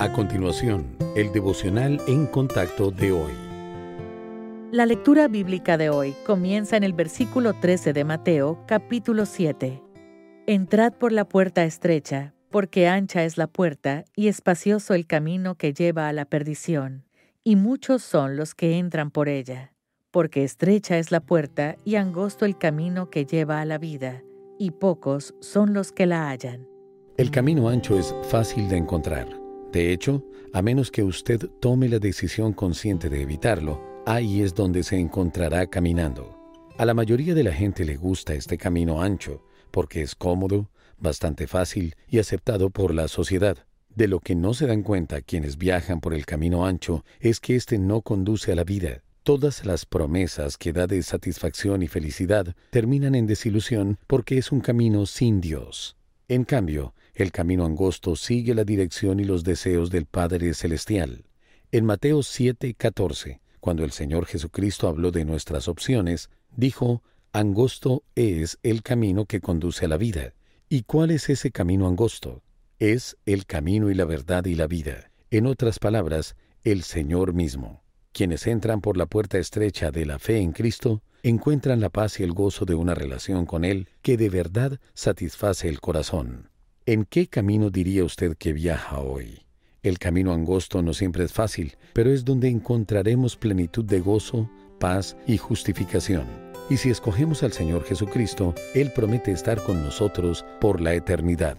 A continuación, el devocional en contacto de hoy. La lectura bíblica de hoy comienza en el versículo 13 de Mateo, capítulo 7. Entrad por la puerta estrecha, porque ancha es la puerta y espacioso el camino que lleva a la perdición, y muchos son los que entran por ella, porque estrecha es la puerta y angosto el camino que lleva a la vida, y pocos son los que la hallan. El camino ancho es fácil de encontrar. De hecho, a menos que usted tome la decisión consciente de evitarlo, ahí es donde se encontrará caminando. A la mayoría de la gente le gusta este camino ancho, porque es cómodo, bastante fácil y aceptado por la sociedad. De lo que no se dan cuenta quienes viajan por el camino ancho es que éste no conduce a la vida. Todas las promesas que da de satisfacción y felicidad terminan en desilusión porque es un camino sin Dios. En cambio, el camino angosto sigue la dirección y los deseos del Padre Celestial. En Mateo 7:14, cuando el Señor Jesucristo habló de nuestras opciones, dijo, Angosto es el camino que conduce a la vida. ¿Y cuál es ese camino angosto? Es el camino y la verdad y la vida. En otras palabras, el Señor mismo. Quienes entran por la puerta estrecha de la fe en Cristo encuentran la paz y el gozo de una relación con Él que de verdad satisface el corazón. ¿En qué camino diría usted que viaja hoy? El camino angosto no siempre es fácil, pero es donde encontraremos plenitud de gozo, paz y justificación. Y si escogemos al Señor Jesucristo, Él promete estar con nosotros por la eternidad.